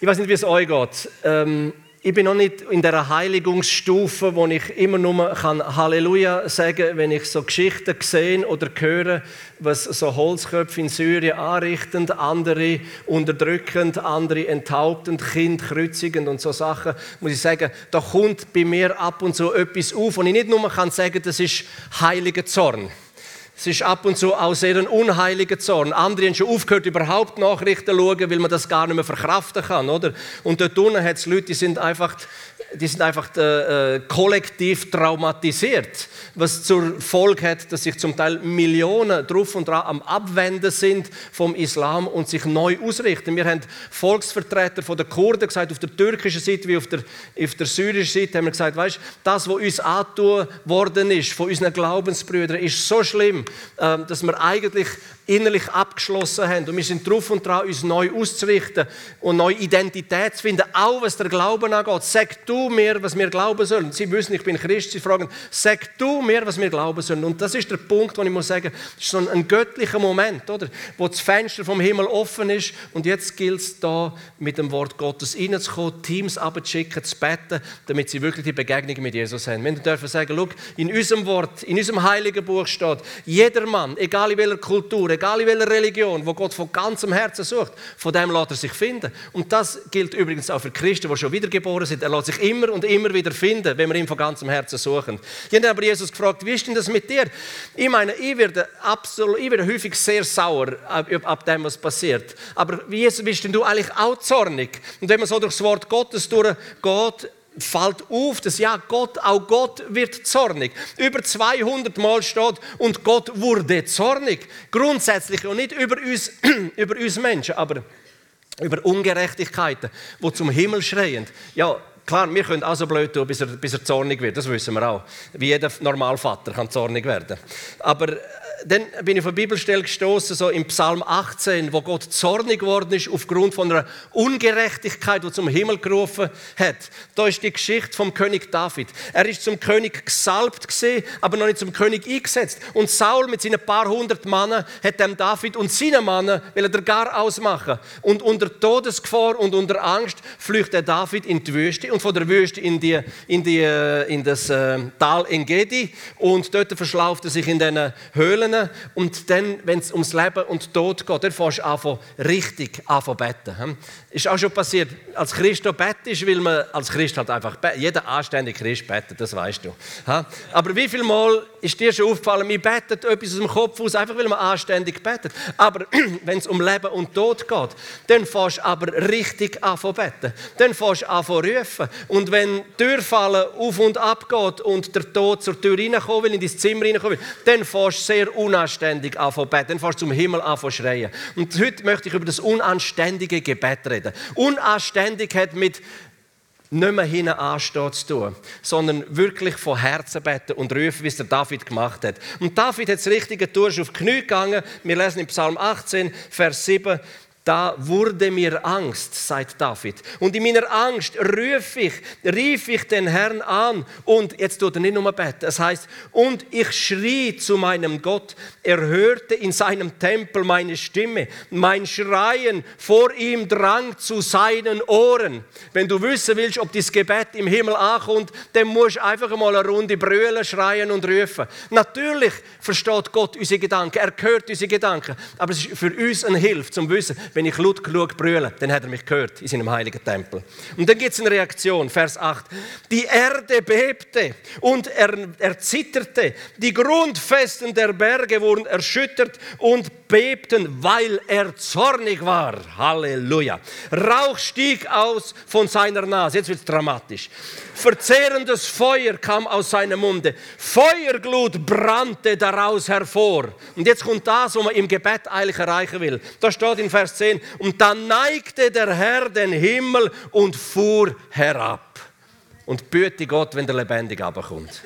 Ich weiß nicht, wie es euch geht. Ähm, ich bin noch nicht in der Heiligungsstufe, wo ich immer nur kann Halleluja sagen kann, wenn ich so Geschichten sehe oder höre, was so Holzköpfe in Syrien anrichten, andere unterdrückend, andere enthauptend, Kind kreuzigend und so Sachen, muss ich sagen, da kommt bei mir ab und zu etwas auf, und ich nicht nur kann sagen, das ist heiliger Zorn. Es ist ab und zu auch sehr ein unheiliger Zorn. Andere haben schon aufgehört, überhaupt Nachrichten zu schauen, weil man das gar nicht mehr verkraften kann. Oder? Und dort unten hat es Leute, die sind einfach die sind einfach äh, äh, kollektiv traumatisiert, was zur Folge hat, dass sich zum Teil Millionen drauf und dran am Abwenden sind vom Islam und sich neu ausrichten. Wir haben Volksvertreter von der Kurden gesagt, auf der türkischen Seite wie auf der, auf der syrischen Seite, haben wir gesagt, weißt, das, was uns angetan worden ist von unseren Glaubensbrüdern, ist so schlimm, äh, dass wir eigentlich innerlich abgeschlossen haben. Und wir sind drauf und dran, uns neu auszurichten und neue Identität zu finden, auch was der Glauben angeht. Sag du mir, was wir glauben sollen. Sie wissen, ich bin Christ, sie fragen, sag du mir, was wir glauben sollen. Und das ist der Punkt, wo ich muss sagen, das ist so ein göttlicher Moment, oder? wo das Fenster vom Himmel offen ist und jetzt gilt es da mit dem Wort Gottes reinzukommen, Teams abzuschicken, zu beten, damit sie wirklich die Begegnung mit Jesus haben. Wir dürfen sagen, schau, in unserem Wort, in unserem heiligen Buch steht, jeder Mann, egal in welcher Kultur, egal in welcher Religion, wo Gott von ganzem Herzen sucht, von dem lässt er sich finden. Und das gilt übrigens auch für Christen, die schon wiedergeboren sind. Er lässt sich immer und immer wieder finden, wenn wir ihn von ganzem Herzen suchen. Ich habe aber Jesus gefragt, wie ist denn das mit dir? Ich meine, ich werde, absolut, ich werde häufig sehr sauer ab, ab dem, was passiert. Aber wie bist denn du eigentlich auch zornig? Und wenn man so durchs Wort Gottes durchgeht, fällt auf, dass ja Gott, auch Gott wird zornig. Über 200 Mal steht, und Gott wurde zornig. Grundsätzlich und nicht über uns, über uns Menschen, aber über Ungerechtigkeiten, wo zum Himmel schreien. Ja, klar, wir können auch so blöd tun, bis er, bis er zornig wird, das wissen wir auch. Wie jeder Normalvater kann zornig werden. Aber dann bin ich auf eine Bibelstelle gestoßen, so im Psalm 18, wo Gott zornig geworden ist aufgrund von einer Ungerechtigkeit, die zum Himmel gerufen hat. Da ist die Geschichte vom König David. Er ist zum König gesalbt gesehen, aber noch nicht zum König eingesetzt. Und Saul mit seinen paar hundert Mannen hat dem David und seinen Mannen will er gar ausmachen. Und unter Todesgefahr und unter Angst flüchtet David in die Wüste und von der Wüste in, die, in, die, äh, in das äh, Tal Engedi und dort verschlauft er sich in diesen Höhlen Tränen und dann, wenn es ums Leben und Tod geht, dann fährst du an, richtig an beten. Hm? Ist auch schon passiert, als Christ bettest, weil man als Christ halt einfach, jeder anständige Christ betet, das weißt du. Aber wie viel Mal ist dir schon aufgefallen, man betet etwas aus dem Kopf aus, einfach weil man anständig betet. Aber wenn es um Leben und Tod geht, dann fährst du aber richtig an beten. Dann fährst du an rufen. Und wenn die Türfallen auf und ab geht und der Tod zur Tür reinkommen will, in dein Zimmer reinkommen will, dann fährst du sehr unanständig anfangen. Dann fährst du zum Himmel anfangen schreien. Und heute möchte ich über das unanständige Gebet reden. Unanständigkeit mit nicht mehr hinten anstehen zu tun, sondern wirklich von Herzen beten und rufen, wie es der David gemacht hat. Und David hat das Richtige tun, ist auf die Knie gegangen. Wir lesen im Psalm 18, Vers 7. Da wurde mir Angst, sagt David. Und in meiner Angst rief ich, rief ich den Herrn an. Und jetzt tut er nicht nur beten. Es heißt, und ich schrie zu meinem Gott. Er hörte in seinem Tempel meine Stimme. Mein Schreien vor ihm drang zu seinen Ohren. Wenn du wissen willst, ob das Gebet im Himmel ankommt, dann musst du einfach mal eine Runde brüllen, schreien und rufen. Natürlich versteht Gott unsere Gedanken. Er hört unsere Gedanken. Aber es ist für uns eine Hilfe, zum Wissen, wenn ich laut genug brülle, dann hat er mich gehört in seinem heiligen Tempel. Und dann gibt es eine Reaktion, Vers 8. Die Erde bebte und er, er zitterte. Die Grundfesten der Berge wurden erschüttert und bebten, weil er zornig war. Halleluja. Rauch stieg aus von seiner Nase. Jetzt wird es dramatisch. Verzehrendes Feuer kam aus seinem Munde. Feuerglut brannte daraus hervor. Und jetzt kommt das, was man im Gebet eigentlich erreichen will. Da steht in Vers 10, und dann neigte der Herr den Himmel und fuhr herab. Und böte Gott, wenn der lebendig abkommt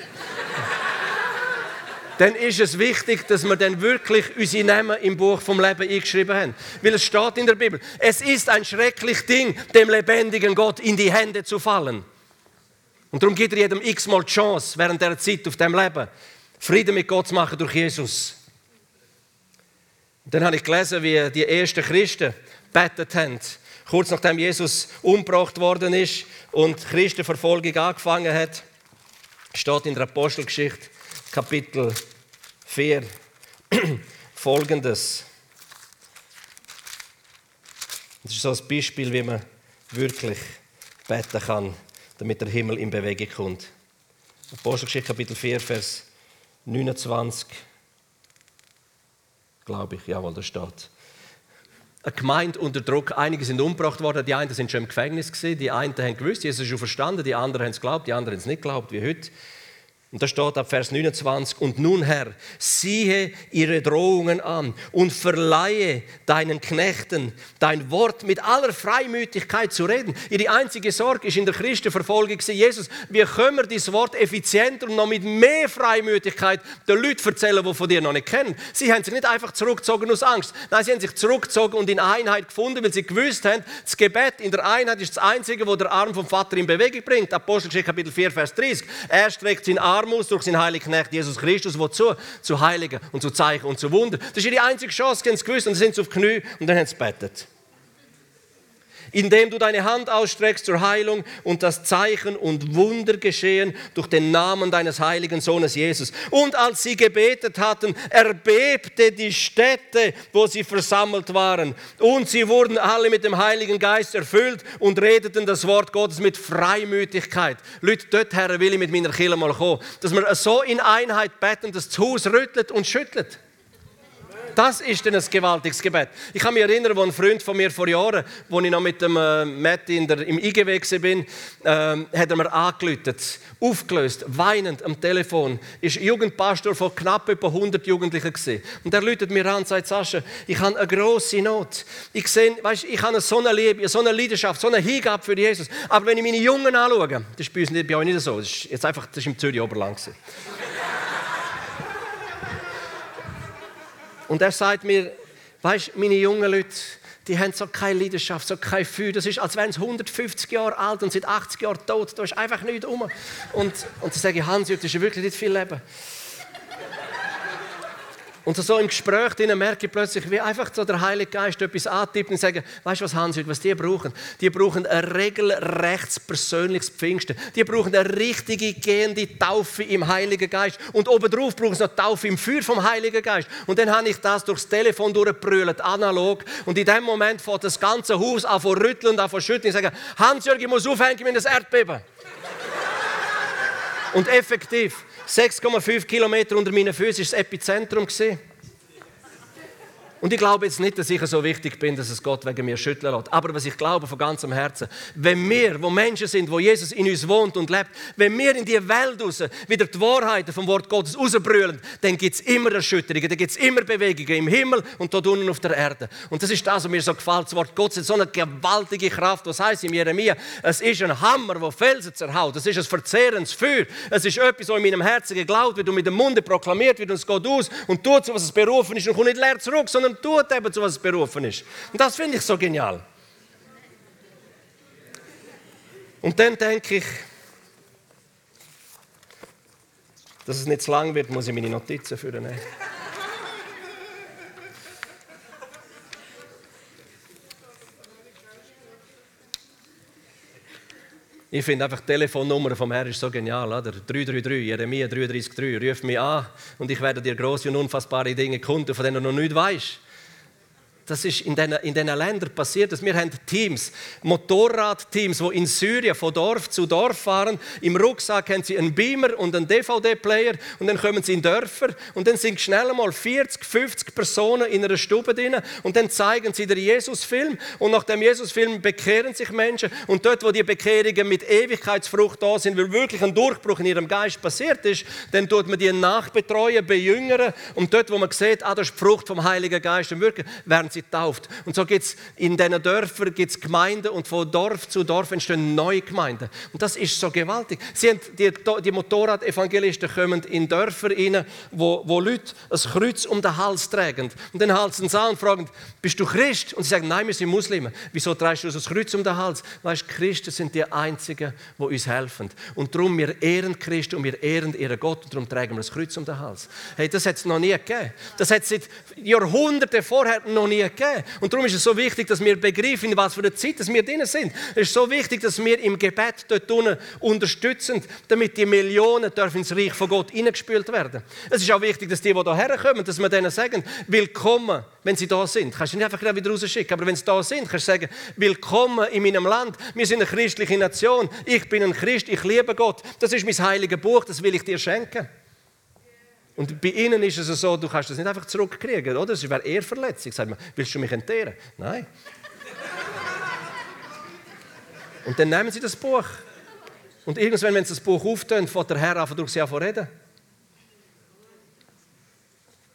dann ist es wichtig, dass wir dann wirklich unsere Namen im Buch vom Leben eingeschrieben haben. Weil es steht in der Bibel, es ist ein schreckliches Ding, dem lebendigen Gott in die Hände zu fallen. Und darum gibt er jedem x-mal die Chance, während der Zeit auf dem Leben, Frieden mit Gott zu machen durch Jesus. Und dann habe ich gelesen, wie die ersten Christen betet haben. kurz nachdem Jesus umgebracht worden ist und Christenverfolgung angefangen hat, steht in der Apostelgeschichte Kapitel 4 folgendes. Das ist so ein Beispiel, wie man wirklich beten kann, damit der Himmel in Bewegung kommt. Apostelgeschichte Kapitel 4, Vers 29, glaube ich, jawohl, da steht. Eine Gemeinde unter Druck, einige sind umgebracht worden, die einen sind schon im Gefängnis gewesen, die einen haben gewusst, Jesus ist schon verstanden, die anderen haben es geglaubt, die anderen haben es nicht geglaubt, wie heute. Und da steht ab Vers 29, und nun Herr, siehe ihre Drohungen an und verleihe deinen Knechten dein Wort mit aller Freimütigkeit zu reden. Ihre einzige Sorge ist in der Christenverfolgung, Jesus, wie können wir dieses Wort effizienter und noch mit mehr Freimütigkeit den Leuten erzählen, die von dir noch nicht kennen. Sie haben sich nicht einfach zurückgezogen aus Angst, nein, sie haben sich zurückgezogen und in Einheit gefunden, weil sie gewusst haben, das Gebet in der Einheit ist das Einzige, wo der Arm vom Vater in Bewegung bringt. Apostelgeschichte Kapitel 4, Vers 30. Er streckt seinen Arm Arm durch seinen heiligen Knecht Jesus Christus, wozu? Zu Heiligen und zu Zeichen und zu Wunder. Das ist ihre einzige Chance, sie haben es gewusst und dann sind auf die Knie und dann haben sie gebetet indem du deine Hand ausstreckst zur Heilung und das Zeichen und Wunder geschehen durch den Namen deines heiligen Sohnes Jesus. Und als sie gebetet hatten, erbebte die Städte, wo sie versammelt waren. Und sie wurden alle mit dem Heiligen Geist erfüllt und redeten das Wort Gottes mit Freimütigkeit. Leute, dort, Herr, will ich mit meiner Kille mal kommen, dass wir so in Einheit beten, dass das Haus rüttelt und schüttelt. Das ist dann ein gewaltiges Gebet. Ich kann mich erinnern, wo ein Freund von mir vor Jahren, wo ich noch mit dem äh, Matt in der, im IGW war, äh, hat er mir angelötet, aufgelöst, weinend am Telefon. Ist Jugendpastor von knapp etwa 100 Jugendlichen gewesen. Und er läutet mir an und sagt, Sascha, ich habe eine grosse Not. Ich sehe, weißt, ich habe so eine Liebe, so eine Leidenschaft, so eine Hingabe für Jesus. Aber wenn ich meine Jungen anschaue, das ist bei uns nicht, bei euch nicht so. Das ist jetzt einfach, das ist im Zürich Oberland. Und er sagt mir, weißt meine jungen Leute, die haben so keine Leidenschaft, so kein Feuer. Das ist, als wären sie 150 Jahre alt und seit 80 Jahren tot. Da ist einfach nichts um. Und, und dann sage ich, Hans, das ist wirklich nicht viel Leben. Und so im Gespräch merke ich plötzlich, wie einfach so der Heilige Geist etwas antippt und sagt, weißt du was, Hans, was die brauchen? Die brauchen ein regelrechts persönliches Pfingsten. Die brauchen eine richtige gehende Taufe im Heiligen Geist. Und obendrauf brauchen sie noch Taufe im Feuer vom Heiligen Geist. Und dann habe ich das durchs Telefon durchgebrüllt, analog. Und in dem Moment fängt das ganze Haus an zu rütteln und an zu schütteln. Ich sage, Hans-Jörg, ich muss aufhängen, ich das Erdbeben. und effektiv, 6,5 Kilometer unter meinen Füßen war das Epizentrum. Und ich glaube jetzt nicht, dass ich so wichtig bin, dass es Gott wegen mir schütteln lässt. Aber was ich glaube von ganzem Herzen, wenn wir, wo Menschen sind, wo Jesus in uns wohnt und lebt, wenn wir in die Welt raus wieder die Wahrheiten vom Wort Gottes rausbrüllen, dann gibt es immer Erschütterungen, dann gibt es immer Bewegungen im Himmel und dort unten auf der Erde. Und das ist das, was mir so gefällt. Das Wort Gottes hat so eine gewaltige Kraft. Was heißt in Jeremia? Es ist ein Hammer, der Felsen zerhaut. Es ist ein verzehrendes Feuer. Es ist etwas, was in meinem Herzen geglaubt wird und mit dem Munde proklamiert wird und es geht aus und tut so, was es berufen ist und kommt nicht leer zurück, sondern sondern tut eben, zu was es berufen ist. Und das finde ich so genial. Und dann denke ich, dass es nicht zu lang wird, muss ich meine Notizen führen. Ich finde einfach die Telefonnummer vom Herrn ist so genial. Oder? 333, Jeremia 33,3. Ruf mich an und ich werde dir große und unfassbare Dinge kundtun, von denen du noch nicht weißt. Das ist in diesen, in diesen Ländern passiert. Wir haben Teams, Motorradteams, die in Syrien von Dorf zu Dorf fahren. Im Rucksack haben sie einen Beamer und einen DVD-Player und dann kommen sie in Dörfer und dann sind schnell mal 40, 50 Personen in einer Stube drin und dann zeigen sie den Jesus-Film und nach dem Jesus-Film bekehren sich Menschen und dort, wo die Bekehrungen mit Ewigkeitsfrucht da sind, weil wirklich ein Durchbruch in ihrem Geist passiert ist, dann tut man die nachbetreuen, bejüngern und dort, wo man sieht, ah, das ist die Frucht vom Heiligen Geist, dann werden sie sie tauft. Und so gibt es in diesen Dörfern gibt's Gemeinden und von Dorf zu Dorf entstehen neue Gemeinden. Und das ist so gewaltig. Sie haben, die, die Motorrad-Evangelisten kommen in Dörfer rein, wo, wo Leute ein Kreuz um den Hals tragen. Und dann halten sie an und fragen, bist du Christ? Und sie sagen, nein, wir sind Muslime. Wieso trägst du das Kreuz um den Hals? Weißt, Christen sind die Einzigen, die uns helfen. Und darum, wir ehren Christen und wir ehren ihren Gott und darum tragen wir das Kreuz um den Hals. Hey, das hat es noch nie gegeben. Das hat es seit Jahrhunderten vorher noch nie gegeben. Und darum ist es so wichtig, dass wir begreifen, in was für eine Zeit wir drin sind. Es ist so wichtig, dass wir im Gebet dort unten unterstützen, damit die Millionen dürfen ins Reich von Gott hineingespült werden. Es ist auch wichtig, dass die, die hierher kommen, dass wir denen sagen, willkommen, wenn sie da sind. Kannst du nicht einfach wieder rausschicken, aber wenn sie da sind, kannst du sagen, willkommen in meinem Land. Wir sind eine christliche Nation. Ich bin ein Christ, ich liebe Gott. Das ist mein heiliges Buch, das will ich dir schenken. Und bei ihnen ist es so, du kannst das nicht einfach zurückkriegen, oder? Das wäre eher Verletzung. Sagt man, willst du mich entehren? Nein. Und dann nehmen sie das Buch. Und irgendwann, wenn sie das Buch auftun, fährt der Herr einfach durch sie an reden.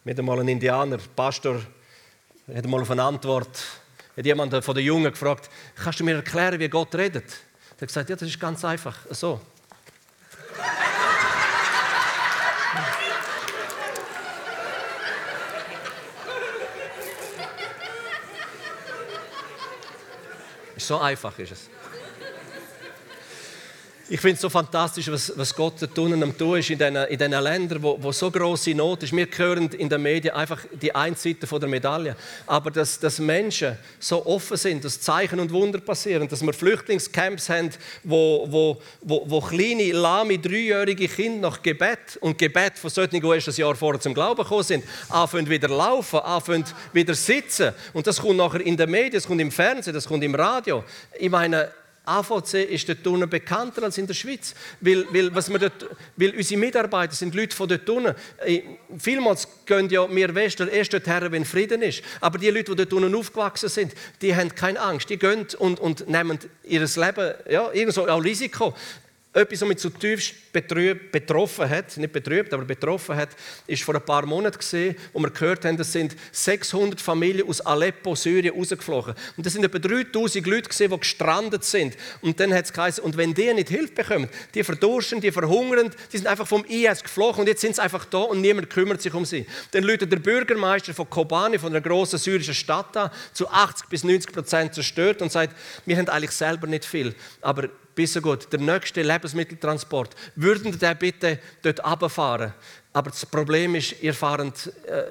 Mit einmal ein Indianer, Pastor, hat mal auf eine Antwort, hat jemand von den Jungen gefragt, kannst du mir erklären, wie Gott redet? Er hat gesagt, ja, das ist ganz einfach, so. So einfach ist es. Ich finde es so fantastisch, was, was Gott da tun am tun ist in diesen, in diesen Ländern, wo, wo so große Not ist. Wir hören in den Medien einfach die eine Seite von der Medaille. Aber dass, dass Menschen so offen sind, dass Zeichen und Wunder passieren, dass wir Flüchtlingscamps haben, wo, wo, wo, wo kleine, lahme, dreijährige Kinder nach Gebet und Gebet von solchen, die erst ein Jahr vorher zum Glauben gekommen sind, anfangen wieder laufen, anfangen wieder sitzen. Und das kommt nachher in den Medien, das kommt im Fernsehen, das kommt im Radio. Ich meine, AVC ist dort unten bekannter als in der Schweiz, weil, weil, was wir dort, weil unsere Mitarbeiter sind Leute von dort unten. Äh, vielmals gehen ja wir Westler erst dorthin, wenn Frieden ist. Aber die Leute, die dort unten aufgewachsen sind, die haben keine Angst. Die gehen und, und nehmen ihr Leben, ja, irgendwo auch Risiko. Etwas, was mich zutiefst betroffen hat, nicht betrübt, aber betroffen hat, ist vor ein paar Monaten gesehen, wo wir gehört haben, es sind 600 Familien aus Aleppo, Syrien, rausgeflogen. Und das sind etwa 3000 Leute gesehen, die gestrandet sind. Und dann hat es geheißen, und wenn die nicht Hilfe bekommen, die verdursten, die verhungern, die sind einfach vom IS geflogen und jetzt sind sie einfach da und niemand kümmert sich um sie. Dann läutet der Bürgermeister von Kobani, von einer großen syrischen Stadt an, zu 80 bis 90 Prozent zerstört und sagt, wir haben eigentlich selber nicht viel, aber bis so gut. Der nächste Lebensmitteltransport. Würden Sie bitte dort runterfahren? Aber das Problem ist, ihr fahrt, äh,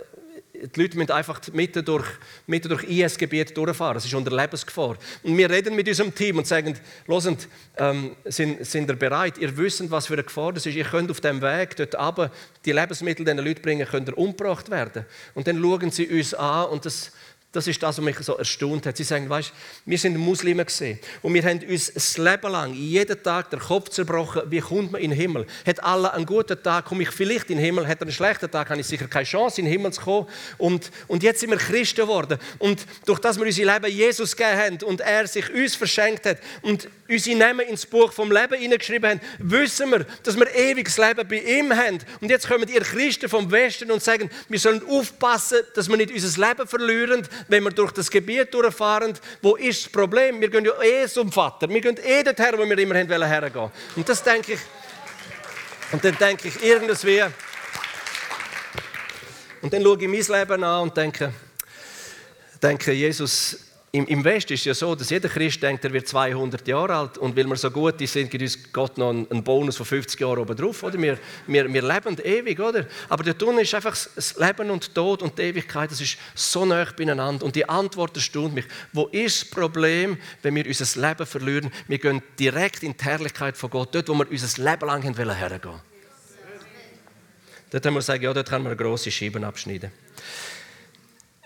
die Leute müssen einfach mitten durch, mitten durch IS-Gebiet durchfahren. Es ist unter Lebensgefahr. Und wir reden mit unserem Team und sagen, hörend, ähm, sind, sind ihr bereit? Ihr wisst, was für eine Gefahr das ist. Ihr könnt auf dem Weg dort runter die Lebensmittel den Leuten bringen, könnt ihr umgebracht werden. Und dann schauen sie uns an und das das ist das, was mich so erstaunt hat. Sie sagen, weißt, wir sind Muslime gesehen und wir haben uns das Leben lang jeden Tag den Kopf zerbrochen, wie kommt man in den Himmel? Hat Allah einen guten Tag, komme ich vielleicht in den Himmel? Hat er einen schlechten Tag, habe ich sicher keine Chance, in den Himmel zu kommen. Und, und jetzt sind wir Christen geworden. Und durch das wir unser Leben Jesus gegeben haben und er sich uns verschenkt hat und unsere Namen ins Buch vom Leben hineingeschrieben haben, wissen wir, dass wir ewiges Leben bei ihm haben. Und jetzt kommen ihr Christen vom Westen und sagen, wir sollen aufpassen, dass wir nicht unser Leben verlieren, wenn wir durch das Gebiet durchfahren, wo ist das Problem? Wir gehen ja eh zum Vater. Wir gehen eh dorthin, wo wir immer hergehen wollten. Und das denke ich, und dann denke ich irgendwie, und dann schaue ich mein Leben an und denke, denke Jesus, im, Im Westen ist es ja so, dass jeder Christ denkt, er wird 200 Jahre alt und weil wir so gut sind, gibt uns Gott noch einen, Bonus von 50 Jahren oben drauf. Oder? Wir, wir, wir leben ewig, oder? Aber der Tunnel ist einfach das Leben und Tod und die Ewigkeit, das ist so nah beieinander. Und die Antwort erstaunt mich. Wo ist das Problem, wenn wir unser Leben verlieren? Wir gehen direkt in die Herrlichkeit von Gott, dort, wo wir unser Leben lang hergehen wollen. Dort haben wir gesagt, ja, dort können wir grosse Scheibe abschneiden.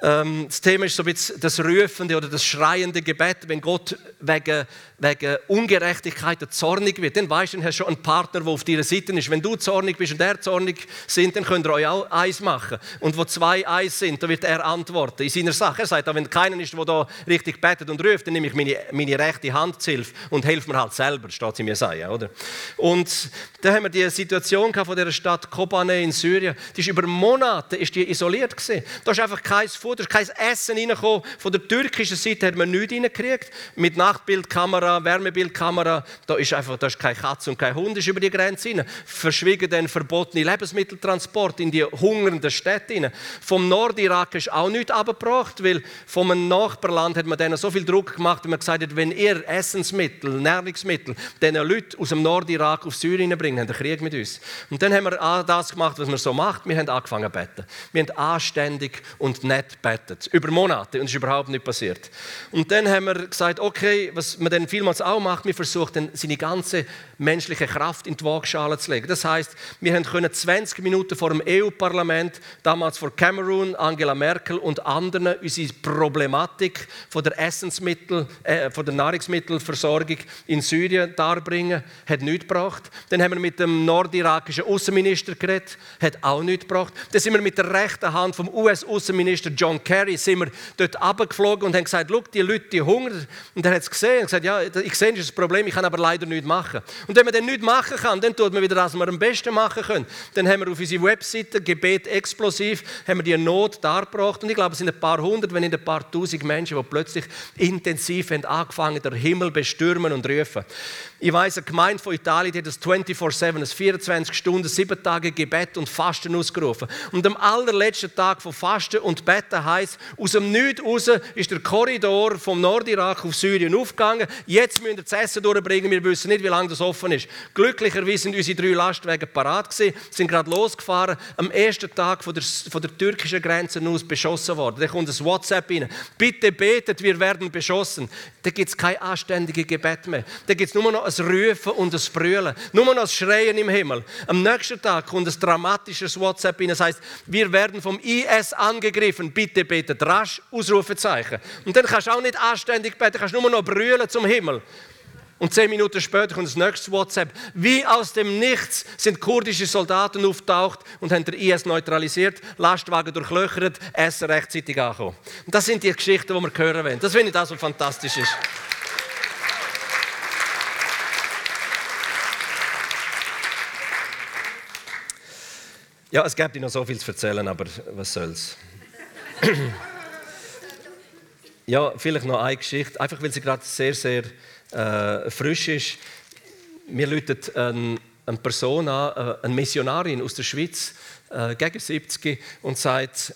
Ähm, das Thema ist so ein bisschen das rufende oder das schreiende Gebet, wenn Gott wegen, wegen Ungerechtigkeit zornig wird. Dann weißt du, dann hast du schon einen Partner, der auf deiner Seite ist. Wenn du zornig bist und er zornig sind, dann könnt ihr euch auch eins machen. Und wo zwei eins sind, dann wird er antworten in seiner Sache. Er sagt, wenn keiner ist, der da richtig betet und ruft, dann nehme ich meine, meine rechte Hand zu Hilfe und helfe mir halt selber, steht in Jesaja, oder? Und da haben wir die Situation von dieser Stadt Kobane in Syrien. Die ist über Monate ist die isoliert gewesen. Da ist einfach kein Futter, kein Essen reingekommen. Von der türkischen Seite hat man nichts reingekriegt. Mit Nachtbildkamera, Wärmebildkamera. Da ist einfach da ist keine Katze und kein Hund ist über die Grenze rein. Verschwiegen den verbotene Lebensmitteltransport in die hungernden Städte rein. Vom Nordirak ist auch nichts abgebracht, weil vom Nachbarland hat man denen so viel Druck gemacht, dass man gesagt hat, wenn ihr Essensmittel, Nahrungsmittel, diesen Leute aus dem Nordirak auf Syrien bringen, haben einen Krieg mit uns. Und dann haben wir das gemacht, was man so macht. Wir haben angefangen zu beten. Wir haben anständig und nett gebetet. Über Monate. Und es ist überhaupt nicht passiert. Und dann haben wir gesagt, okay, was man dann vielmals auch macht, wir versuchen seine ganze menschliche Kraft in die Waagschale zu legen. Das heißt, wir können 20 Minuten vor dem EU-Parlament, damals vor Cameroon, Angela Merkel und anderen, unsere Problematik von der Essensmittel, äh, von der Nahrungsmittelversorgung in Syrien darbringen. Hat nichts gebracht. Dann haben wir mit dem nordirakischen Außenminister geredet. Hat auch nichts gebracht. Dann sind wir mit der rechten Hand vom US-Außenminister John Kerry sind wir dort abgeflogen und haben gesagt, die Leute die hungern. Und er hat es gesehen und gesagt, ja, ich sehe, das ist das Problem, ich kann aber leider nichts machen. Und wenn man dann nichts machen kann, dann tut man wieder was wir am besten machen können. Dann haben wir auf unserer Webseite Gebet explosiv, haben wir die Not dargebracht. Und ich glaube, es sind ein paar hundert, wenn nicht ein paar tausend Menschen, die plötzlich intensiv haben angefangen, den Himmel bestürmen und rufen. Ich weiß, eine Gemeinde von Italien die hat das 24-7, das 24 Stunden, sieben Tage Gebet und Fasten ausgerufen. Und am allerletzten Tag von Fasten und Betten heisst, aus dem Nichts raus ist der Korridor vom Nordirak auf Syrien aufgegangen. Jetzt müssen wir das Essen durchbringen, wir wissen nicht, wie lange das offen ist. Glücklicherweise sind unsere drei Lastwagen parat gewesen, sind gerade losgefahren, am ersten Tag von der, von der türkischen Grenze aus beschossen worden. Da kommt ein WhatsApp rein. Bitte betet, wir werden beschossen. Da gibt es kein anständiges Gebet mehr. Da gibt es nur noch ein Rufen und ein Brüllen. Nur noch ein Schreien im Himmel. Am nächsten Tag kommt ein dramatisches WhatsApp rein. Das heißt, wir werden vom IS angegriffen. Bitte betet rasch, Ausrufezeichen. Und dann kannst du auch nicht anständig beten, kannst nur noch brüllen zum Himmel. Und zehn Minuten später kommt das nächste WhatsApp. Wie aus dem Nichts sind kurdische Soldaten auftaucht und haben den IS neutralisiert, Lastwagen durchlöchert, Essen rechtzeitig angekommen. Und das sind die Geschichten, die wir hören wollen. Das finde ich das, was fantastisch ist. Ja, es gibt noch so viel zu erzählen, aber was soll's. ja, vielleicht noch eine Geschichte, einfach weil sie gerade sehr, sehr äh, frisch ist. Mir läutet eine, eine Person an, äh, eine Missionarin aus der Schweiz, äh, gegen 70, und sagt,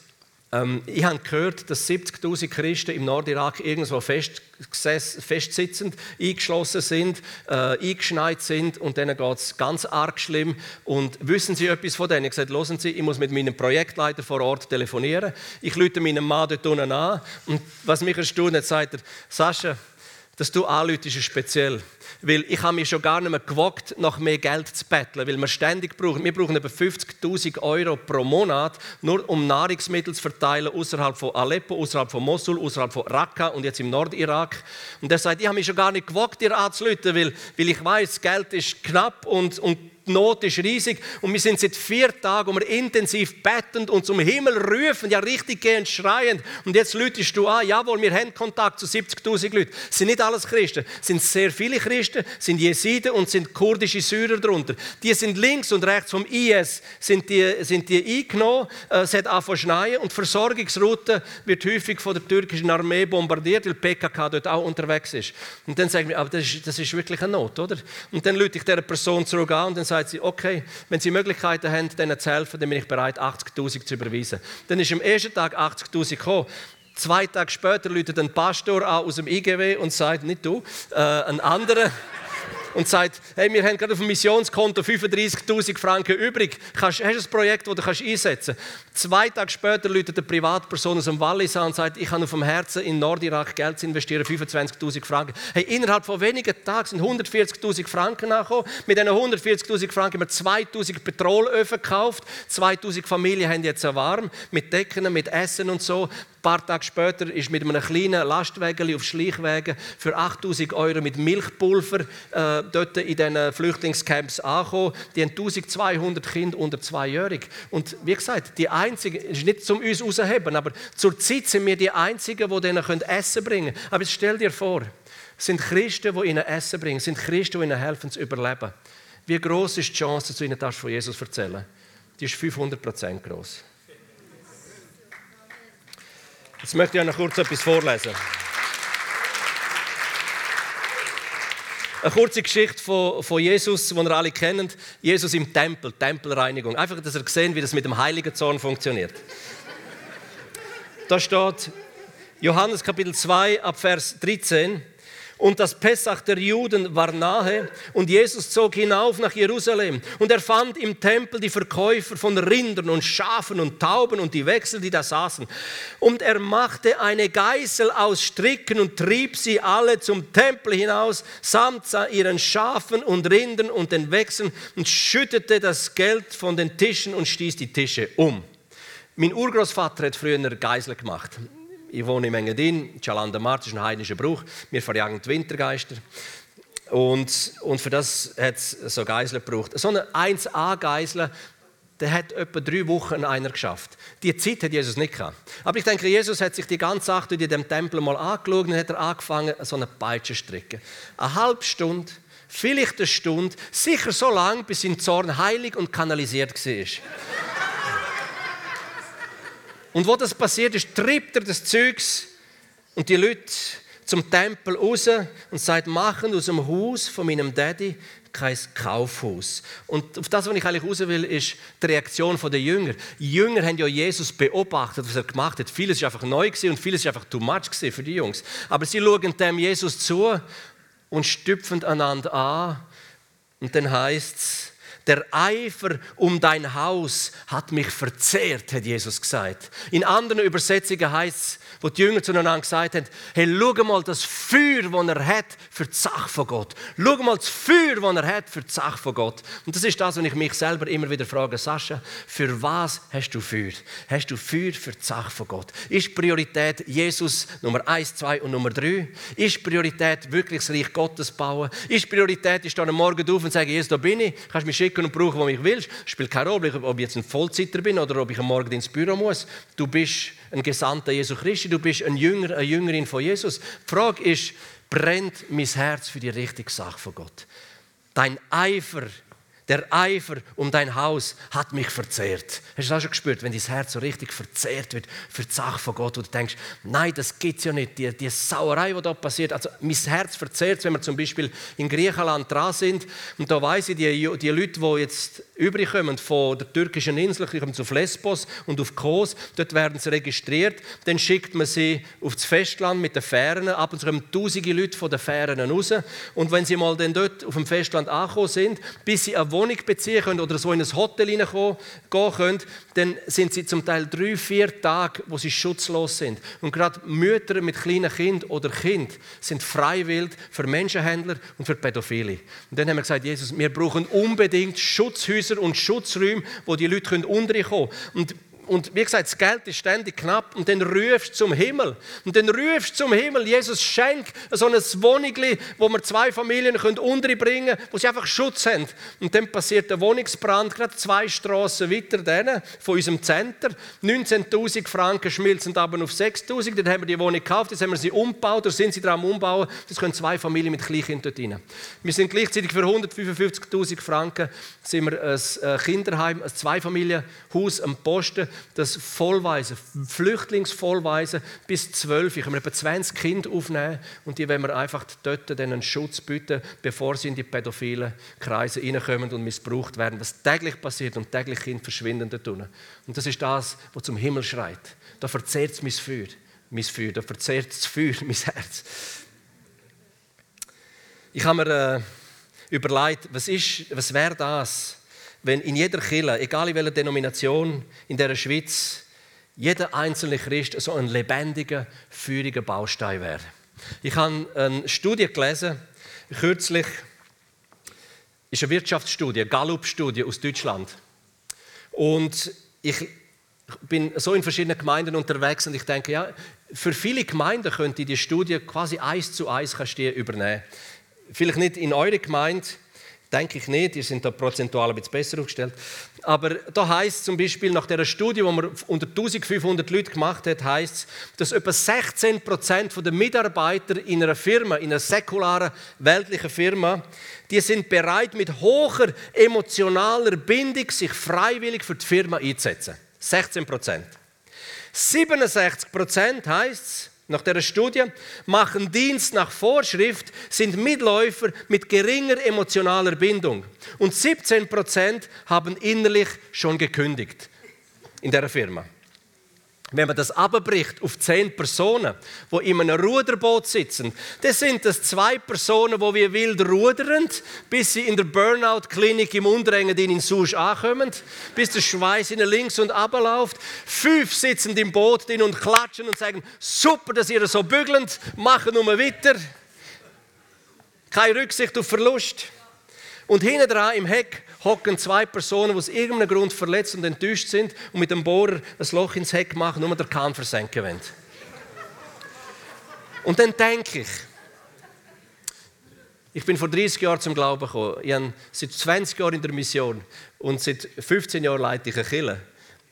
ähm, ich habe gehört, dass 70.000 Christen im Nordirak irgendwo fest, festsitzend, eingeschlossen sind, äh, eingeschneit sind und denen geht es ganz arg schlimm. Und wissen Sie etwas von denen? Ich habe gesagt, hören Sie, ich muss mit meinem Projektleiter vor Ort telefonieren. Ich lüte meinen Mann dort unten an und was mich erstaunt, sagt er, Sascha, dass du anläutest, ist speziell. Weil ich habe mich schon gar nicht mehr gewagt, nach mehr Geld zu betteln, weil wir ständig brauchen. Wir brauchen etwa 50.000 Euro pro Monat, nur um Nahrungsmittel zu verteilen außerhalb von Aleppo, außerhalb von Mosul, außerhalb von Raqqa und jetzt im Nordirak. Und er sagt, ich habe mich schon gar nicht gewagt, dir anzuleiten, weil, weil ich weiß, Geld ist knapp und, und die Not ist riesig und wir sind seit vier Tagen, wir intensiv bettend und zum Himmel rufen, ja richtig gehend schreiend. Und jetzt läutest du an, jawohl, wir haben Kontakt zu 70.000 Leuten. Es sind nicht alles Christen, es sind sehr viele Christen, sind Jesiden und sind kurdische Syrer darunter. Die sind links und rechts vom IS, sind die, sind die eingenommen, äh, es hat angefangen schneien und Versorgungsroute wird häufig von der türkischen Armee bombardiert, weil PKK dort auch unterwegs ist. Und dann sagen wir, aber das ist, das ist wirklich eine Not, oder? Und dann lüte ich dieser Person zurück an und dann sagt sie, okay, wenn Sie Möglichkeiten haben, denen zu helfen, dann bin ich bereit, 80.000 zu überweisen. Dann ist am ersten Tag 80.000 gekommen. Zwei Tage später läutet ein Pastor aus dem IGW und sagt, nicht du, äh, ein anderer und sagt, hey, wir haben gerade auf dem Missionskonto 35.000 Franken übrig. Kannst, hast du ein Projekt, das du einsetzen kannst? Zwei Tage später läutet eine Privatperson aus dem Wallis an und sagt, ich habe auf dem Herzen in Nordirak Geld zu investieren, 25.000 Franken. Hey, innerhalb von wenigen Tagen sind 140.000 Franken angekommen. Mit diesen 140.000 Franken haben wir 2.000 Petrolöfen gekauft. 2.000 Familien haben jetzt warm, mit Decken, mit Essen und so. Ein paar Tage später ist mit einem kleinen Lastwagen auf Schleichwegen für 8000 Euro mit Milchpulver äh, dort in diesen Flüchtlingscamps angekommen. Die haben 1200 Kinder unter zweijährig. Und wie gesagt, die einzigen, ist nicht zum uns rauszuheben, aber zur Zeit sind wir die Einzigen, die denen Essen bringen können. Aber jetzt stell dir vor, es sind Christen, die ihnen Essen bringen, es sind Christen, die ihnen helfen zu überleben. Wie groß ist die Chance, dass du ihnen das von Jesus erzählen? Die ist 500 Prozent groß. Jetzt möchte ich noch kurz etwas vorlesen. Eine kurze Geschichte von, von Jesus, die ihr alle kennt. Jesus im Tempel, Tempelreinigung. Einfach, dass ihr sehen, wie das mit dem Heiligen Zorn funktioniert. Da steht Johannes Kapitel 2 ab Vers 13. Und das Pessach der Juden war nahe und Jesus zog hinauf nach Jerusalem und er fand im Tempel die Verkäufer von Rindern und Schafen und Tauben und die Wechsel, die da saßen. Und er machte eine Geißel aus Stricken und trieb sie alle zum Tempel hinaus, samt ihren Schafen und Rindern und den Wechseln und schüttete das Geld von den Tischen und stieß die Tische um. Mein Urgroßvater hat früher eine Geisel gemacht. Ich wohne in Engadin, Chalander Mart ist ein heidnischer Brauch. Wir verjagen die Wintergeister. Und, und für das hat es so Geiseln gebraucht. So eine 1A-Geisel, der hat etwa drei Wochen einer geschafft. Die Zeit hat Jesus nicht gehabt. Aber ich denke, Jesus hat sich die ganze Sache in dem Tempel mal angeschaut und hat er angefangen, so eine Peitsche zu stricken. Eine halbe Stunde, vielleicht eine Stunde, sicher so lange, bis sein Zorn heilig und kanalisiert war. Und wo das passiert ist, treibt er das Zeugs und die Leute zum Tempel raus und sagt, machen aus dem Haus von meinem Daddy kein Kaufhaus. Und auf das, was ich eigentlich raus will, ist die Reaktion der Jünger. Die Jünger haben ja Jesus beobachtet, was er gemacht hat. Vieles war einfach neu und vieles war einfach too much für die Jungs. Aber sie schauen dem Jesus zu und stüpfen einander an. Und dann heißt es, der Eifer um dein Haus hat mich verzehrt, hat Jesus gesagt. In anderen Übersetzungen heißt es, wo die Jünger zueinander gesagt haben, hey, schau mal das Feuer, das er hat für die Sache von Gott. Schau mal das Feuer, das er hat für die Sache von Gott. Und das ist das, was ich mich selber immer wieder frage, Sascha, für was hast du Feuer? Hast du Feuer für die Sache von Gott? Ist Priorität Jesus Nummer eins, zwei und Nummer drei? Ist Priorität wirklich das Reich Gottes bauen? Ist Priorität, ich stehe am Morgen auf und sage, Jesus, da bin ich, kannst mich schicken und brauchen, wo ich will. Spielt keine Rolle, ob ich jetzt ein Vollzeiter bin oder ob ich am Morgen ins Büro muss. Du bist ein Gesandter Jesu Christi, du bist ein Jünger, eine Jüngerin von Jesus. Die Frage ist, brennt mein Herz für die richtige Sache von Gott? Dein Eifer der Eifer um dein Haus hat mich verzehrt. Hast du das auch schon gespürt, wenn dein Herz so richtig verzehrt wird für die Sache von Gott, und du denkst, nein, das gibt es ja nicht, die, die Sauerei, die da passiert. Also mein Herz verzehrt, wenn wir zum Beispiel in Griechenland dran sind. Und da weiss ich, die, die Leute, die jetzt übrig kommen von der türkischen Insel, die kommen auf Lesbos und auf Kos, dort werden sie registriert, dann schickt man sie aufs Festland mit den Fähren, ab und zu kommen tausende Leute von den Fähren raus. Und wenn sie mal dann dort auf dem Festland angekommen sind, bis sie eine Wohnung beziehen können oder so in ein Hotel hineingehen können, dann sind sie zum Teil drei, vier Tage, wo sie schutzlos sind. Und gerade Mütter mit kleinen Kind oder Kind sind freiwillig für Menschenhändler und für Pädophile. Und dann haben wir gesagt, Jesus, wir brauchen unbedingt Schutzhäuser und Schutzräume, wo die Leute unterkommen können. Und wie gesagt, das Geld ist ständig knapp. Und dann rufst du zum Himmel. Und dann rufst du zum Himmel, Jesus schenkt so ein Wohnung, wo wir zwei Familien unterbringen können, wo sie einfach Schutz haben. Und dann passiert der Wohnungsbrand, gerade zwei Straßen weiter denen, von unserem Center. 19.000 Franken schmilzen aber auf 6.000. Dann haben wir die Wohnung gekauft, jetzt haben wir sie umgebaut, oder sind sie dran umbauen. Das können zwei Familien mit Kleinkindern dort rein. Wir sind gleichzeitig für 155.000 Franken sind wir ein äh, Kinderheim, ein Zweifamilienhaus am Posten das Vollweise, Flüchtlingsvollweise bis zwölf. Ich kann etwa 20 Kinder aufnehmen und die wenn wir einfach dort einen Schutz bieten, bevor sie in die pädophilen Kreise hineinkommen und missbraucht werden, was täglich passiert und täglich Kinder verschwinden dort unten. Und das ist das, was zum Himmel schreit. Da verzehrt es mein Feuer, mein Feuer, da verzehrt das Feuer, mein Herz. Ich habe mir äh, überlegt, was, was wäre das, wenn in jeder Kirche, egal in welcher Denomination in der Schweiz, jeder einzelne Christ so ein lebendiger, feuriger Baustein wäre. Ich habe eine Studie gelesen, kürzlich, ist eine Wirtschaftsstudie, eine Gallup-Studie aus Deutschland. Und ich bin so in verschiedenen Gemeinden unterwegs und ich denke, ja, für viele Gemeinden könnte die Studie quasi eins zu eins übernehmen. Vielleicht nicht in eurer Gemeinde, Denke ich nicht, ihr sind da prozentual ein bisschen besser aufgestellt. Aber da heißt zum Beispiel, nach der Studie, die man unter 1500 Leuten gemacht hat, heißt es, dass etwa 16 Prozent der Mitarbeiter in einer Firma, in einer säkularen, weltlichen Firma, die sind bereit, mit hoher emotionaler Bindung sich freiwillig für die Firma einzusetzen. 16 Prozent. 67 Prozent heißt es, nach der Studie, machen Dienst nach Vorschrift, sind Mitläufer mit geringer emotionaler Bindung. Und 17 Prozent haben innerlich schon gekündigt in der Firma. Wenn man das abbricht auf zehn Personen, wo in einem Ruderboot sitzen, dann sind das zwei Personen, wo wir wild rudern, bis sie in der Burnout-Klinik im Unterengadin in Susch ankommen, bis der Schweiß ihnen links und runter läuft. Fünf sitzen im Boot drin und klatschen und sagen, super, dass ihr so bügelnd, machen nur weiter. Keine Rücksicht auf Verlust. Und hinten dran im Heck hocken zwei Personen, die aus irgendeinem Grund verletzt und enttäuscht sind und mit dem Bohrer ein Loch ins Heck machen, nur den Kahn versenken wollen. Und dann denke ich, ich bin vor 30 Jahren zum Glauben gekommen. Ich bin seit 20 Jahren in der Mission und seit 15 Jahren leite ich eine Kirche.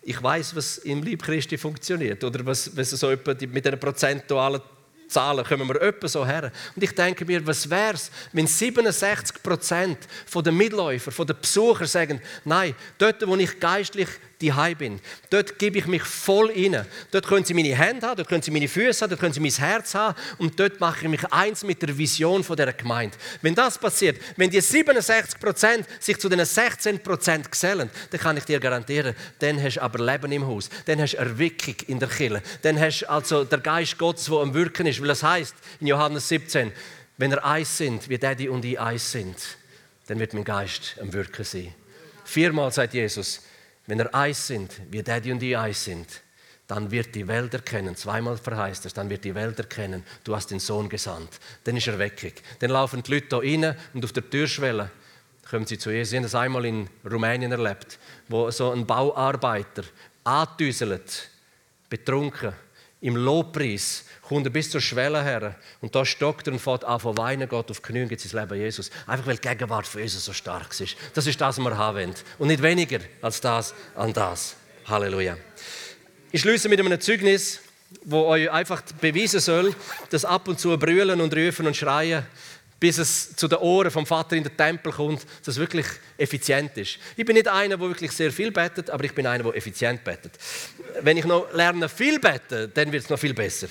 Ich weiß, was im Lieb Christi funktioniert oder was, was so mit einer prozentualen Zahlen kommen wir etwa so her. Und ich denke mir, was wäre es, wenn 67 Prozent der Mitläufer, der Besucher sagen, nein, dort, wo ich geistlich die bin. Dort gebe ich mich voll rein. Dort können Sie meine Hände haben, dort können Sie meine Füße haben, dort können Sie mein Herz haben und dort mache ich mich eins mit der Vision von der Gemeinde. Wenn das passiert, wenn die 67 Prozent sich zu den 16 Prozent gesellen, dann kann ich dir garantieren, dann hast du aber Leben im Haus, dann hast du Erweckung in der Kirche, dann hast du also der Geist Gottes, der am Wirken ist, weil es heißt in Johannes 17, wenn er eins sind, wie Daddy und ich eins sind, dann wird mein Geist am Wirken sein. Viermal sagt Jesus, wenn er eins sind, wie Daddy und ich eins sind, dann wird die Welt erkennen, zweimal verheißt es, dann wird die Welt erkennen, du hast den Sohn gesandt. Dann ist er weg. Dann laufen die Leute hier rein und auf der Türschwelle kommen sie zu Jesus. Sie haben das einmal in Rumänien erlebt, wo so ein Bauarbeiter antüselt, betrunken, im Lobpreis kommt er bis zur Schwelle her und da stockt er und fährt an von weinen, geht auf Knie und gibt sein Leben Jesus. Einfach weil die Gegenwart von Jesus so stark ist. Das ist das, was wir haben wollen. Und nicht weniger als das an das. Halleluja. Ich schließe mit einem Zeugnis, wo euch einfach beweisen soll, dass ab und zu brüllen und rufen und schreien bis es zu den Ohren vom Vater in den Tempel kommt, dass es wirklich effizient ist. Ich bin nicht einer, der wirklich sehr viel betet, aber ich bin einer, der effizient betet. Wenn ich noch lerne viel beten, dann wird es noch viel besser.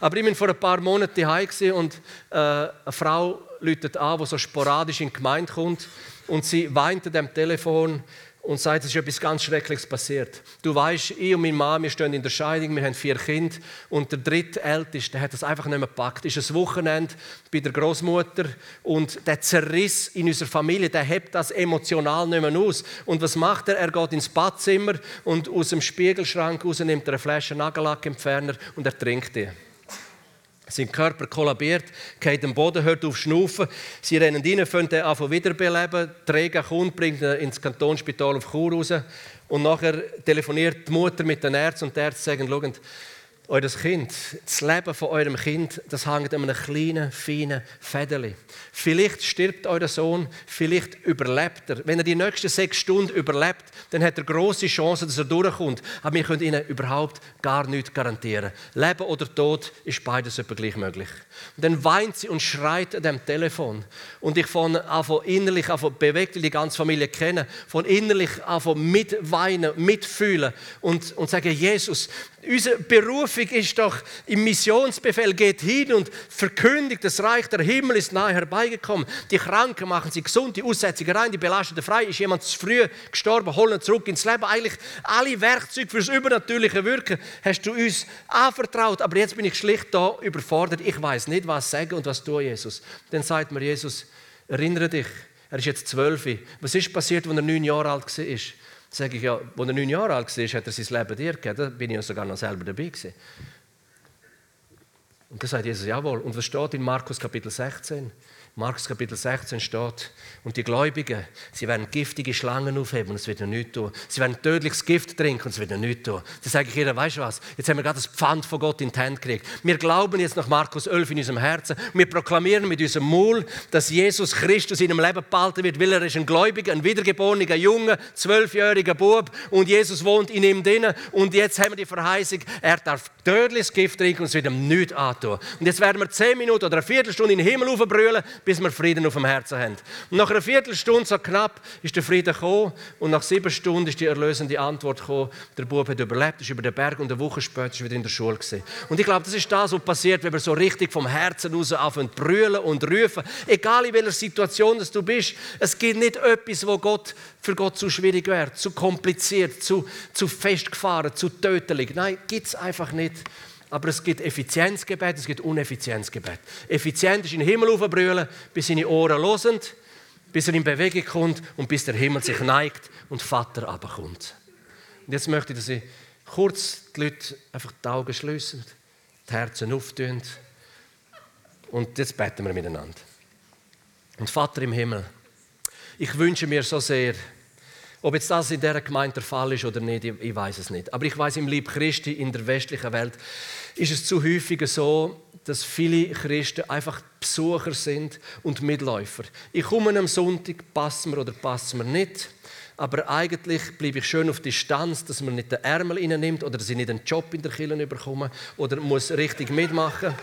Aber ich bin vor ein paar Monaten daheim und äh, eine Frau läutet an, die so sporadisch in die Gemeinde kommt und sie weint dem Telefon und sagt, es ist etwas ganz Schreckliches passiert. Du weißt, ich und mein Mann, wir stehen in der Scheidung, wir haben vier Kinder und der dritte Älteste, der hat das einfach nicht mehr gepackt. Es ist ein Wochenende bei der Großmutter und der Zerriss in unserer Familie, der hebt das emotional nicht mehr aus. Und was macht er? Er geht ins Badzimmer und aus dem Spiegelschrank raus nimmt er eine Flasche Nagellackentferner und er trinkt die. Sein Körper kollabiert, geht am Boden, hört auf Schnaufen. Sie rennen rein, fangen an von wiederbeleben. Träger kommt, bringt ihn ins Kantonsspital auf Chur raus. Und nachher telefoniert die Mutter mit den Ärzten und die Ärzte sagen, schauen, euer Kind, das Leben von eurem Kind, das hängt an einem kleinen, feinen Fädeli. Vielleicht stirbt euer Sohn, vielleicht überlebt er. Wenn er die nächsten sechs Stunden überlebt, dann hat er große Chancen, dass er durchkommt. Aber wir können ihnen überhaupt gar nichts garantieren. Leben oder Tod ist beides etwa gleich möglich. Und dann weint sie und schreit an dem Telefon. Und ich von innerlich von bewegt, weil die ganze Familie kennen, von innerlich von mitweinen, mitfühlen und, und sagen, Jesus, Unsere Berufung ist doch im Missionsbefehl, geht hin und verkündigt, das Reich der Himmel ist nahe herbeigekommen. Die Kranken machen sie gesund, die Aussätzigen rein, die Belasteten frei. Ist jemand zu früh gestorben, holen zurück ins Leben. Eigentlich alle Werkzeuge fürs übernatürliche Wirken hast du uns anvertraut. Aber jetzt bin ich schlicht da überfordert. Ich weiß nicht, was sagen und was tun, Jesus. Dann sagt mir Jesus, erinnere dich, er ist jetzt zwölf. Was ist passiert, als er neun Jahre alt war? Sage ich ja, als er neun Jahre alt war, hat er sein Leben dir gegeben. Da bin ich ja sogar noch selber dabei gewesen. Und da sagt Jesus, jawohl. Und was steht in Markus Kapitel 16? Markus Kapitel 16 steht, und die Gläubigen, sie werden giftige Schlangen aufheben und es wird ihnen nichts tun. Sie werden tödliches Gift trinken und es wird ihnen nichts tun. Da sage ich ihnen, weißt du was, jetzt haben wir gerade das Pfand von Gott in die Hand gekriegt. Wir glauben jetzt nach Markus 11 in unserem Herzen wir proklamieren mit unserem Mund, dass Jesus Christus in ihrem Leben behalten wird, weil er ist ein Gläubiger, ein wiedergeborener Junge, zwölfjähriger Bub und Jesus wohnt in ihm drinnen und jetzt haben wir die Verheißung, er darf tödliches Gift trinken und es wird ihm nichts antun. Und jetzt werden wir zehn Minuten oder eine Viertelstunde in den Himmel aufbrüllen, bis wir Frieden auf dem Herzen haben. Und nach einer Viertelstunde, so knapp, ist der Frieden gekommen und nach sieben Stunden ist die erlösende Antwort gekommen. Der Bub hat überlebt, ist über den Berg und eine Woche später ist wieder in der Schule gewesen. Und ich glaube, das ist das, was passiert, wenn wir so richtig vom Herzen raus anfangen brüllen und rufen. Egal in welcher Situation du bist, es gibt nicht etwas, wo Gott für Gott zu schwierig wäre, zu kompliziert, zu, zu festgefahren, zu tödlich. Nein, gibt es einfach nicht. Aber es gibt Effizienzgebet, es gibt Uneffizienzgebet. Effizient ist in den Himmel aufbrüllen, bis seine Ohren hören, bis er in Bewegung kommt und bis der Himmel sich neigt und Vater abkommt. Und jetzt möchte ich, dass ich kurz die Leute einfach die Augen schließen, die Herzen auftun. Und jetzt beten wir miteinander. Und Vater im Himmel, ich wünsche mir so sehr, ob jetzt das in dieser Gemeinde der Fall ist oder nicht, ich, ich weiß es nicht. Aber ich weiß, im Lieb Christi in der westlichen Welt ist es zu häufig so, dass viele Christen einfach Besucher sind und Mitläufer. Ich komme am Sonntag, passen mir oder passen mir nicht. Aber eigentlich bleibe ich schön auf Distanz, dass man nicht den Ärmel nimmt oder ich nicht einen Job in der Kirche bekomme oder muss richtig mitmachen.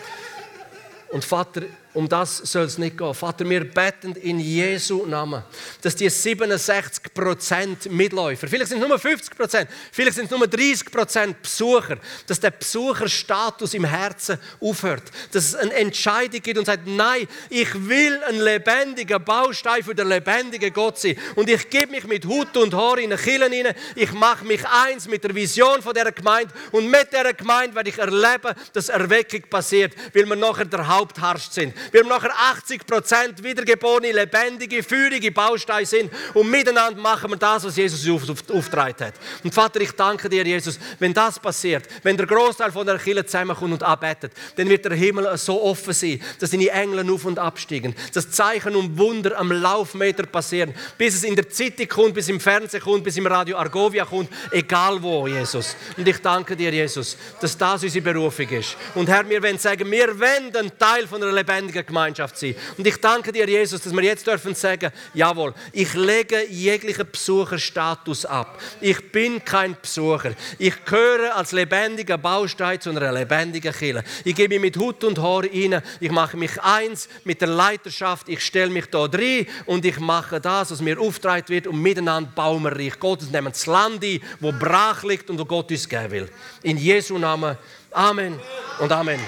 Und Vater, um das soll es nicht gehen. Vater, wir beten in Jesu Namen, dass die 67% Mitläufer, vielleicht sind es nur 50% vielleicht sind es nur 30% Besucher, dass der Besucherstatus im Herzen aufhört, dass es eine Entscheidung gibt und sagt, nein, ich will ein lebendiger Baustein für den lebendigen Gott sein und ich gebe mich mit Hut und Haar in eine Kirche hinein, ich mache mich eins mit der Vision von dieser Gemeinde und mit dieser Gemeinde werde ich erleben, dass Erweckung passiert, weil wir nachher der Hauptharst sind. Wir haben nachher 80 Prozent wiedergeborene, lebendige, feurige Bausteine sind. Und miteinander machen wir das, was Jesus uns aufgetragen hat. Und Vater, ich danke dir, Jesus, wenn das passiert, wenn der Großteil von der Kirche zusammenkommt und arbeitet, dann wird der Himmel so offen sein, dass seine Engel auf und absteigen, dass Zeichen und Wunder am Laufmeter passieren, bis es in der Zeitung kommt, bis im Fernsehen kommt, bis im Radio Argovia kommt, egal wo, Jesus. Und ich danke dir, Jesus, dass das unsere Berufung ist. Und Herr, wir wollen sagen, wir ein Teil von einer lebendigen Gemeinschaft sein. Und ich danke dir, Jesus, dass wir jetzt dürfen sagen, jawohl, ich lege jeglichen Besucherstatus ab. Ich bin kein Besucher. Ich gehöre als lebendiger Baustein zu einer lebendigen Kirche. Ich gebe mit Hut und Haar rein. Ich mache mich eins mit der Leiterschaft. Ich stelle mich da drin und ich mache das, was mir aufgetragen wird und miteinander bauen wir Reich Gottes, nehmen das Land ein, wo brach liegt und wo Gott uns geben will. In Jesu Namen. Amen und Amen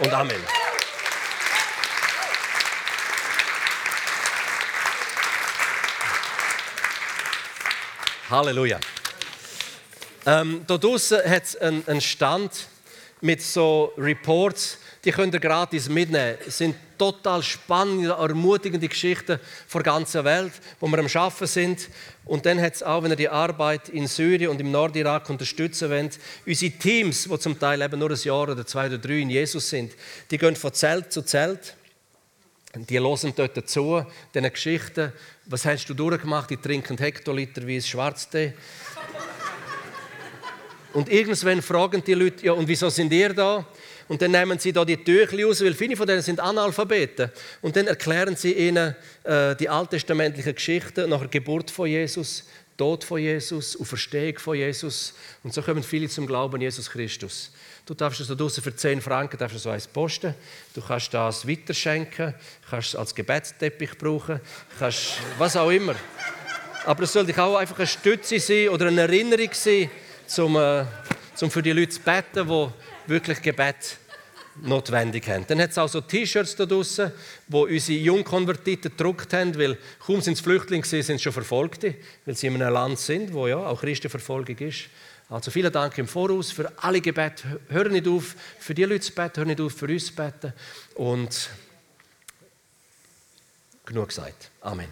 und Amen. Halleluja. Ähm, da draußen hat es einen, einen Stand mit so Reports, die könnt ihr gratis mitnehmen. Es sind total spannende, ermutigende Geschichten von der ganzen Welt, wo wir am Arbeiten sind. Und dann hat es auch, wenn ihr die Arbeit in Syrien und im Nordirak unterstützen wollt, unsere Teams, die zum Teil eben nur ein Jahr oder zwei oder drei in Jesus sind, die gehen von Zelt zu Zelt. Die hören dort zu, diesen Geschichten. Was hast du durchgemacht? Die trinken hektoliterweise Schwarztee. und irgendwann fragen die Leute, ja, und wieso sind ihr da? Und dann nehmen sie da die Tücher aus, weil viele von denen sind Analphabeten. Und dann erklären sie ihnen äh, die alttestamentlichen Geschichten nach der Geburt von Jesus, Tod von Jesus, Auferstehung von Jesus. Und so kommen viele zum Glauben an Jesus Christus. Du darfst es da draußen für 10 Franken darfst du so eins posten. Du kannst das weiterschenken, kannst es als Gebetsteppich brauchen, kannst was auch immer. Aber es soll dich auch einfach eine Stütze sein oder eine Erinnerung sein, um, äh, um für die Leute zu beten, die wirklich Gebet notwendig haben. Dann hat es auch so T-Shirts da draußen, wo unsere Jungkonvertiten gedruckt haben, weil kaum sind es Flüchtlinge sind es schon Verfolgte, weil sie in einem Land sind, wo ja auch Christenverfolgung ist. Also vielen Dank im Voraus für alle Gebete. Hör nicht auf, für die Leute zu beten, hör nicht auf, für uns zu beten. Und genug gesagt. Amen.